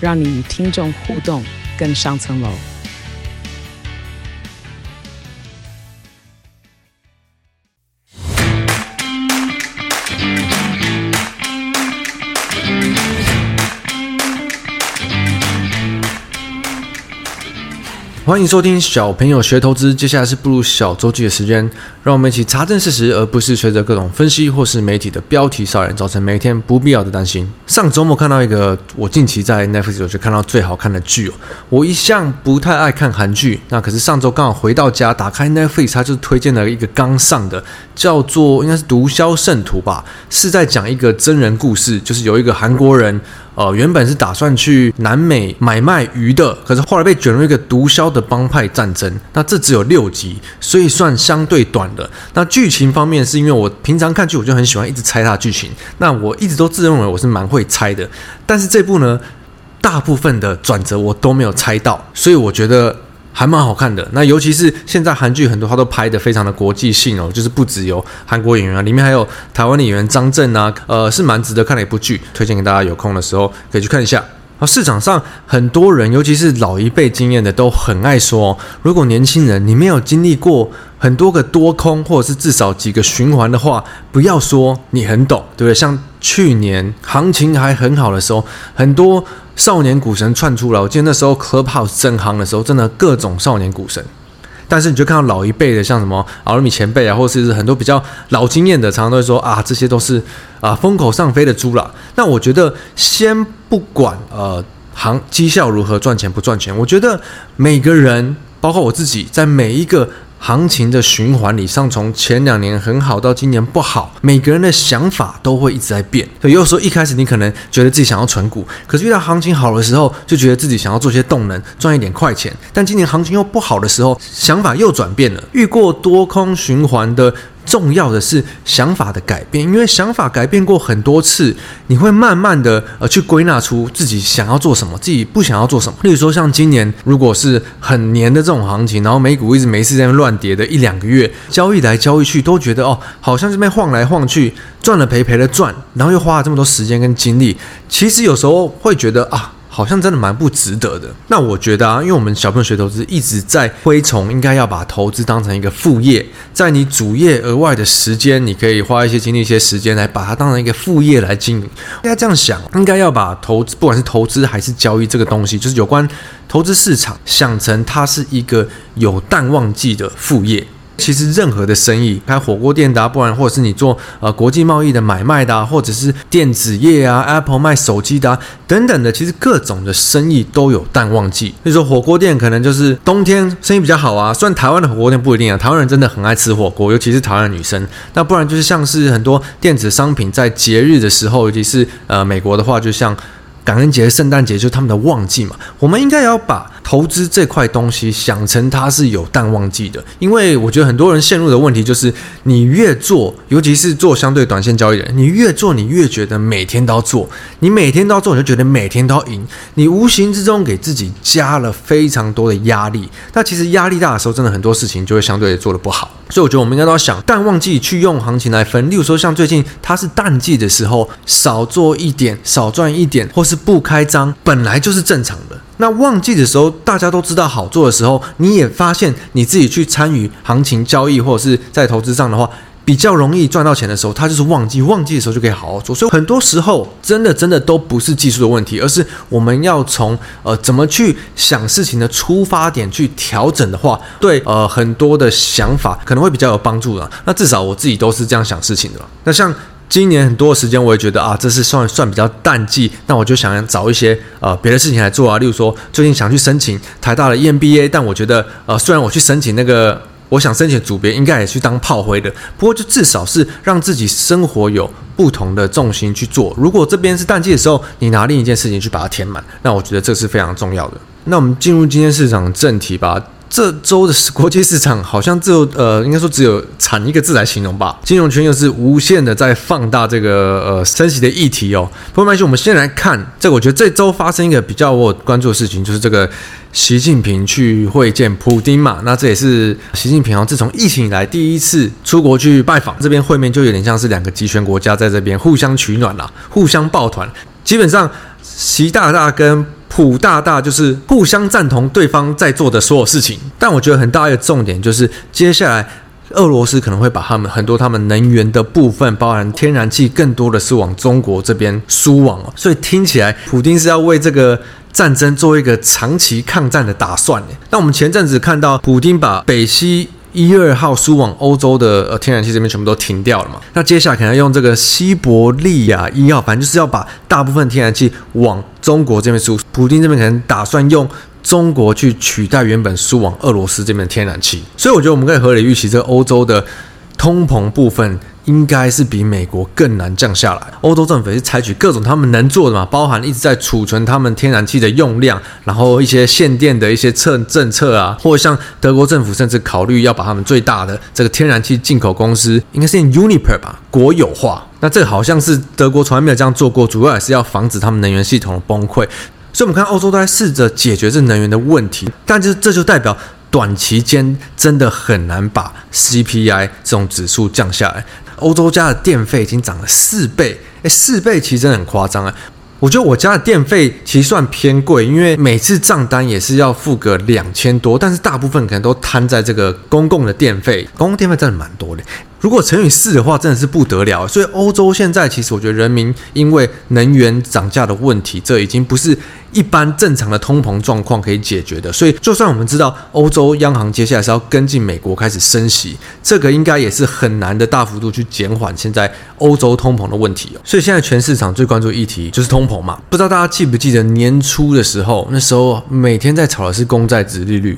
让你与听众互动更上层楼。欢迎收听小朋友学投资，接下来是步入小周记的时间，让我们一起查证事实，而不是随着各种分析或是媒体的标题杀人，造成每天不必要的担心。上周末看到一个我近期在 Netflix 有去看到最好看的剧哦，我一向不太爱看韩剧，那可是上周刚好回到家，打开 Netflix，它就推荐了一个刚上的，叫做应该是《毒枭圣徒》吧，是在讲一个真人故事，就是有一个韩国人。呃，原本是打算去南美买卖鱼的，可是后来被卷入一个毒枭的帮派战争。那这只有六集，所以算相对短的。那剧情方面，是因为我平常看剧，我就很喜欢一直猜它剧情。那我一直都自认为我是蛮会猜的，但是这部呢，大部分的转折我都没有猜到，所以我觉得。还蛮好看的，那尤其是现在韩剧很多，它都拍的非常的国际性哦，就是不只有韩国演员啊，里面还有台湾的演员张震啊，呃，是蛮值得看的一部剧，推荐给大家有空的时候可以去看一下。啊，市场上很多人，尤其是老一辈经验的，都很爱说，如果年轻人你没有经历过很多个多空，或者是至少几个循环的话，不要说你很懂，对不对？像去年行情还很好的时候，很多。少年股神窜出来，我记得那时候 Clubhouse 正行的时候，真的各种少年股神。但是你就看到老一辈的，像什么阿鲁米前辈啊，或者是很多比较老经验的，常常都会说啊，这些都是啊风口上飞的猪啦。那我觉得先不管呃行绩效如何赚钱不赚钱，我觉得每个人，包括我自己，在每一个。行情的循环里，上从前两年很好到今年不好，每个人的想法都会一直在变。所以有时候一开始你可能觉得自己想要存股，可是遇到行情好的时候，就觉得自己想要做些动能，赚一点快钱。但今年行情又不好的时候，想法又转变了。遇过多空循环的。重要的是想法的改变，因为想法改变过很多次，你会慢慢的呃去归纳出自己想要做什么，自己不想要做什么。例如说像今年如果是很黏的这种行情，然后美股一直没事在乱跌的一两个月，交易来交易去都觉得哦，好像这边晃来晃去，赚了赔赔了赚，然后又花了这么多时间跟精力，其实有时候会觉得啊。好像真的蛮不值得的。那我觉得啊，因为我们小朋友学投资一直在推崇，应该要把投资当成一个副业，在你主业额外的时间，你可以花一些精力、一些时间来把它当成一个副业来经营。应该这样想，应该要把投资，不管是投资还是交易这个东西，就是有关投资市场，想成它是一个有淡旺季的副业。其实任何的生意，开火锅店的啊，不然或者是你做呃国际贸易的买卖的啊，或者是电子业啊，Apple 卖手机的啊，等等的，其实各种的生意都有淡旺季。比如说火锅店可能就是冬天生意比较好啊，虽然台湾的火锅店不一定啊，台湾人真的很爱吃火锅，尤其是台湾的女生。那不然就是像是很多电子商品在节日的时候，尤其是呃美国的话，就像。感恩节、圣诞节就是他们的旺季嘛，我们应该要把投资这块东西想成它是有淡旺季的，因为我觉得很多人陷入的问题就是，你越做，尤其是做相对短线交易的人，你越做，你越觉得每天都要做，你每天都要做，你就觉得每天都要赢，你无形之中给自己加了非常多的压力。那其实压力大的时候，真的很多事情就会相对做得不好。所以我觉得我们应该都要想淡旺季去用行情来分，例如说像最近它是淡季的时候，少做一点，少赚一点，或是不开张，本来就是正常的。那旺季的时候，大家都知道好做的时候，你也发现你自己去参与行情交易或者是在投资上的话。比较容易赚到钱的时候，它就是旺季，旺季的时候就可以好好做。所以很多时候，真的真的都不是技术的问题，而是我们要从呃怎么去想事情的出发点去调整的话，对呃很多的想法可能会比较有帮助的。那至少我自己都是这样想事情的。那像今年很多时间，我也觉得啊，这是算算比较淡季，那我就想找一些呃别的事情来做啊。例如说，最近想去申请台大的 EMBA，但我觉得呃虽然我去申请那个。我想申请组别应该也去当炮灰的。不过就至少是让自己生活有不同的重心去做。如果这边是淡季的时候，你拿另一件事情去把它填满，那我觉得这是非常重要的。那我们进入今天市场正题吧。这周的国际市场好像只有呃，应该说只有惨一个字来形容吧。金融圈又是无限的在放大这个呃升息的议题哦。不过没关，我们先来看这。我觉得这周发生一个比较我关注的事情，就是这个习近平去会见普丁嘛。那这也是习近平哦，自从疫情以来第一次出国去拜访，这边会面就有点像是两个集权国家在这边互相取暖啦，互相抱团。基本上，习大大跟普大大就是互相赞同对方在做的所有事情，但我觉得很大一个重点就是，接下来俄罗斯可能会把他们很多他们能源的部分，包含天然气，更多的是往中国这边输往哦。所以听起来，普丁是要为这个战争做一个长期抗战的打算。那我们前阵子看到，普丁把北溪。一二号输往欧洲的呃天然气这边全部都停掉了嘛？那接下来可能要用这个西伯利亚一号，反正就是要把大部分天然气往中国这边输。普京这边可能打算用中国去取代原本输往俄罗斯这边的天然气，所以我觉得我们可以合理预期，这个欧洲的通膨部分。应该是比美国更难降下来。欧洲政府也是采取各种他们能做的嘛，包含一直在储存他们天然气的用量，然后一些限电的一些策政策啊，或者像德国政府甚至考虑要把他们最大的这个天然气进口公司，应该是 Uniper 吧，国有化。那这个好像是德国从来没有这样做过，主要也是要防止他们能源系统的崩溃。所以，我们看欧洲都在试着解决这能源的问题，但就这就代表短期间真的很难把 CPI 这种指数降下来。欧洲家的电费已经涨了四倍，诶，四倍其实真的很夸张啊！我觉得我家的电费其实算偏贵，因为每次账单也是要付个两千多，但是大部分可能都摊在这个公共的电费，公共电费真的蛮多的。如果乘以四的话，真的是不得了。所以欧洲现在其实我觉得人民因为能源涨价的问题，这已经不是一般正常的通膨状况可以解决的。所以就算我们知道欧洲央行接下来是要跟进美国开始升息，这个应该也是很难的大幅度去减缓现在欧洲通膨的问题。所以现在全市场最关注议题就是通膨嘛。不知道大家记不记得年初的时候，那时候每天在炒的是公债殖利率，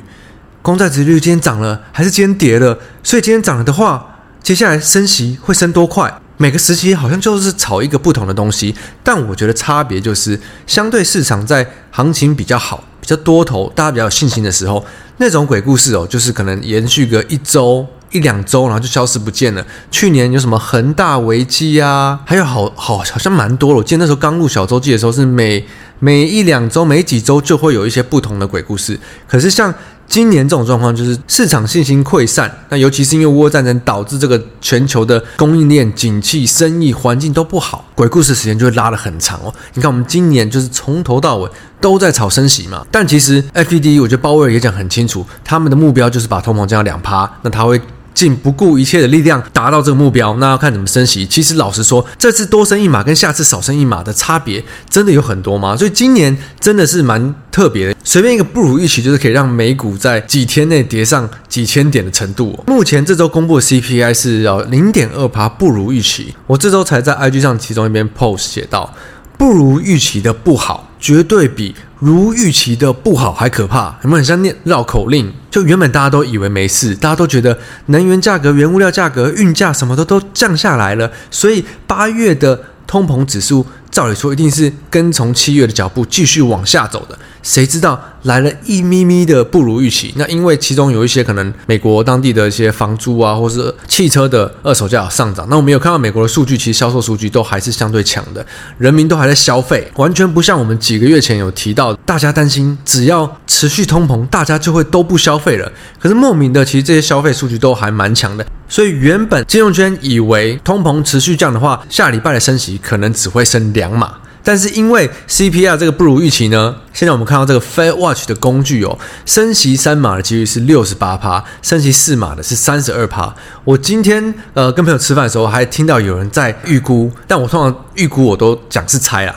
公债殖利率今天涨了还是今天跌了？所以今天涨了的话。接下来升息会升多快？每个时期好像就是炒一个不同的东西，但我觉得差别就是，相对市场在行情比较好、比较多头、大家比较有信心的时候，那种鬼故事哦，就是可能延续个一周、一两周，然后就消失不见了。去年有什么恒大危机啊？还有好好 好像蛮多了。我记得那时候刚入小周记的时候，是每每一两周、每几周就会有一些不同的鬼故事。可是像今年这种状况就是市场信心溃散，那尤其是因为乌战争导致这个全球的供应链、景气、生意环境都不好，鬼故事时间就会拉得很长哦。你看我们今年就是从头到尾都在炒升息嘛，但其实 FED 我觉得鲍威尔也讲很清楚，他们的目标就是把通膨降到两趴，那他会。尽不顾一切的力量达到这个目标，那要看怎么升息。其实老实说，这次多升一码跟下次少升一码的差别真的有很多吗？所以今年真的是蛮特别的。随便一个不如预期，就是可以让美股在几天内跌上几千点的程度。目前这周公布的 CPI 是要零点二趴，不如预期。我这周才在 IG 上其中一篇 post 写到，不如预期的不好，绝对比。如预期的不好还可怕，有没有很像念绕口令？就原本大家都以为没事，大家都觉得能源价格、原物料价格、运价什么的都降下来了，所以八月的通膨指数。照理说一定是跟从七月的脚步继续往下走的，谁知道来了一咪咪的不如预期？那因为其中有一些可能美国当地的一些房租啊，或是汽车的二手价上涨。那我们有看到美国的数据，其实销售数据都还是相对强的，人民都还在消费，完全不像我们几个月前有提到，大家担心只要持续通膨，大家就会都不消费了。可是莫名的，其实这些消费数据都还蛮强的。所以原本金融圈以为通膨持续降的话，下礼拜的升息可能只会升两码。但是因为 C P R 这个不如预期呢，现在我们看到这个 Fair Watch 的工具哦，升息三码的几率是六十八趴，升息四码的是三十二趴。我今天呃跟朋友吃饭的时候，还听到有人在预估，但我通常预估我都讲是猜啦。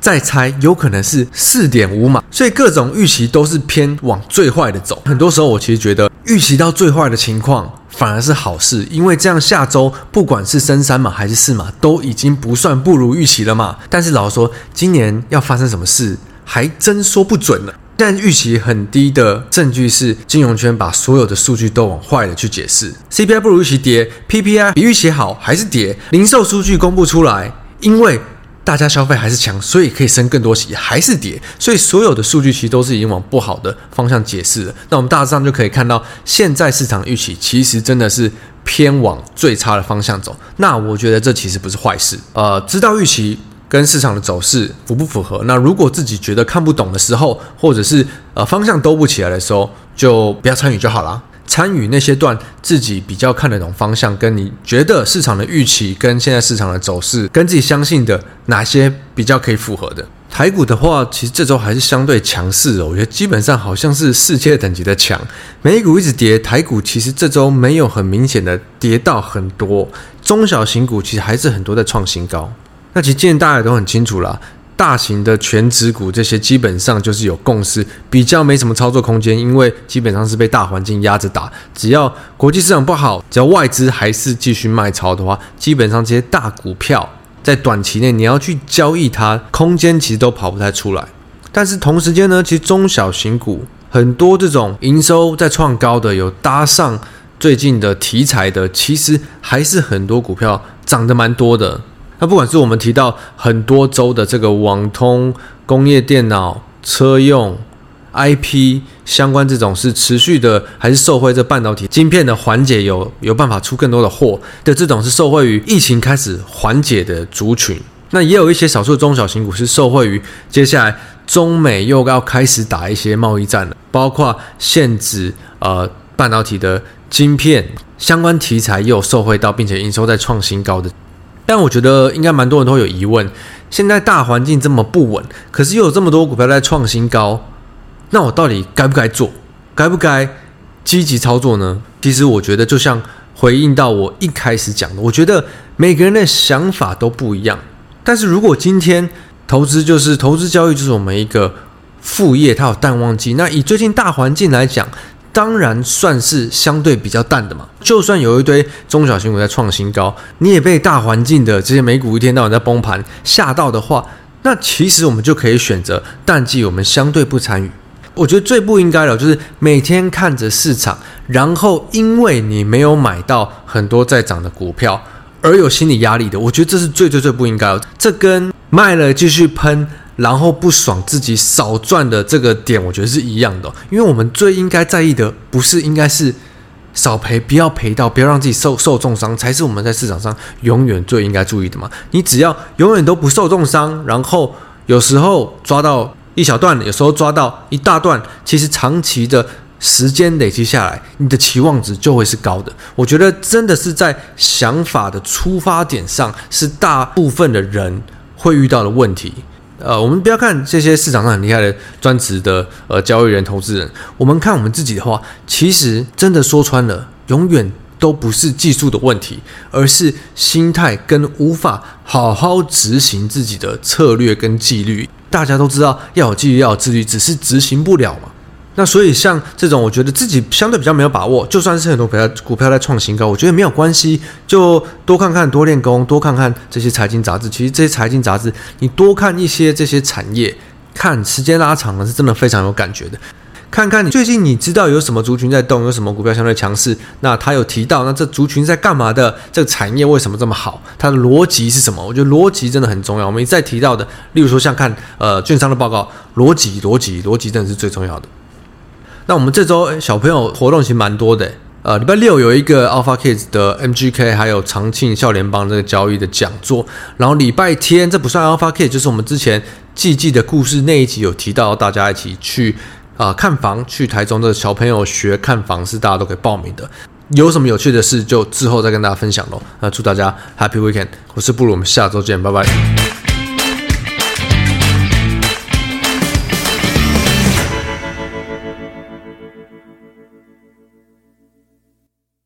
再猜有可能是四点五码，所以各种预期都是偏往最坏的走。很多时候我其实觉得预期到最坏的情况反而是好事，因为这样下周不管是升三码还是四码都已经不算不如预期了嘛。但是老实说，今年要发生什么事还真说不准呢。但预期很低的证据是，金融圈把所有的数据都往坏了去解释。CPI 不如预期跌，PPI 比预期好还是跌？零售数据公布出来，因为大家消费还是强，所以可以升更多息，还是跌。所以所有的数据其实都是已经往不好的方向解释了。那我们大致上就可以看到，现在市场预期其实真的是偏往最差的方向走。那我觉得这其实不是坏事。呃，知道预期。跟市场的走势符不符合？那如果自己觉得看不懂的时候，或者是呃方向兜不起来的时候，就不要参与就好了。参与那些段自己比较看得懂方向，跟你觉得市场的预期跟现在市场的走势，跟自己相信的哪些比较可以符合的。台股的话，其实这周还是相对强势哦，我觉得基本上好像是世界等级的强。美股一直跌，台股其实这周没有很明显的跌到很多，中小型股其实还是很多在创新高。那其实今天大家也都很清楚了，大型的全值股这些基本上就是有共识，比较没什么操作空间，因为基本上是被大环境压着打。只要国际市场不好，只要外资还是继续卖超的话，基本上这些大股票在短期内你要去交易它，空间其实都跑不太出来。但是同时间呢，其实中小型股很多这种营收在创高的，有搭上最近的题材的，其实还是很多股票涨得蛮多的。那不管是我们提到很多周的这个网通、工业电脑、车用、IP 相关这种是持续的，还是受惠这半导体晶片的缓解有有办法出更多的货的这种是受惠于疫情开始缓解的族群。那也有一些少数中小型股是受惠于接下来中美又要开始打一些贸易战了，包括限制呃半导体的晶片相关题材也有受惠到，并且营收在创新高的。但我觉得应该蛮多人都有疑问：现在大环境这么不稳，可是又有这么多股票在创新高，那我到底该不该做？该不该积极操作呢？其实我觉得，就像回应到我一开始讲的，我觉得每个人的想法都不一样。但是如果今天投资就是投资交易，就是我们一个副业，它有淡旺季，那以最近大环境来讲。当然算是相对比较淡的嘛。就算有一堆中小型股在创新高，你也被大环境的这些美股一天到晚在崩盘吓到的话，那其实我们就可以选择淡季，我们相对不参与。我觉得最不应该的，就是每天看着市场，然后因为你没有买到很多在涨的股票而有心理压力的。我觉得这是最最最不应该的。这跟卖了继续喷。然后不爽自己少赚的这个点，我觉得是一样的。因为我们最应该在意的，不是应该是少赔，不要赔到，不要让自己受受重伤，才是我们在市场上永远最应该注意的嘛。你只要永远都不受重伤，然后有时候抓到一小段，有时候抓到一大段，其实长期的时间累积下来，你的期望值就会是高的。我觉得真的是在想法的出发点上，是大部分的人会遇到的问题。呃，我们不要看这些市场上很厉害的专职的呃交易人、投资人，我们看我们自己的话，其实真的说穿了，永远都不是技术的问题，而是心态跟无法好好执行自己的策略跟纪律。大家都知道要有纪律，要有自律，只是执行不了嘛。那所以像这种，我觉得自己相对比较没有把握，就算是很多股票股票在创新高，我觉得没有关系，就多看看，多练功，多看看这些财经杂志。其实这些财经杂志，你多看一些这些产业，看时间拉长了，是真的非常有感觉的。看看你最近你知道有什么族群在动，有什么股票相对强势，那他有提到，那这族群在干嘛的？这个产业为什么这么好？它的逻辑是什么？我觉得逻辑真的很重要。我们一再提到的，例如说像看呃券商的报告，逻辑逻辑逻辑真的是最重要的。那我们这周小朋友活动其实蛮多的，呃，礼拜六有一个 Alpha Kids 的 MGK，还有长庆校联邦这个交易的讲座，然后礼拜天这不算 Alpha Kids，就是我们之前季季的故事那一集有提到，大家一起去啊、看房，去台中的小朋友学看房是大家都可以报名的，有什么有趣的事就之后再跟大家分享喽。那祝大家 Happy Weekend，我是布鲁，我们下周见，拜拜。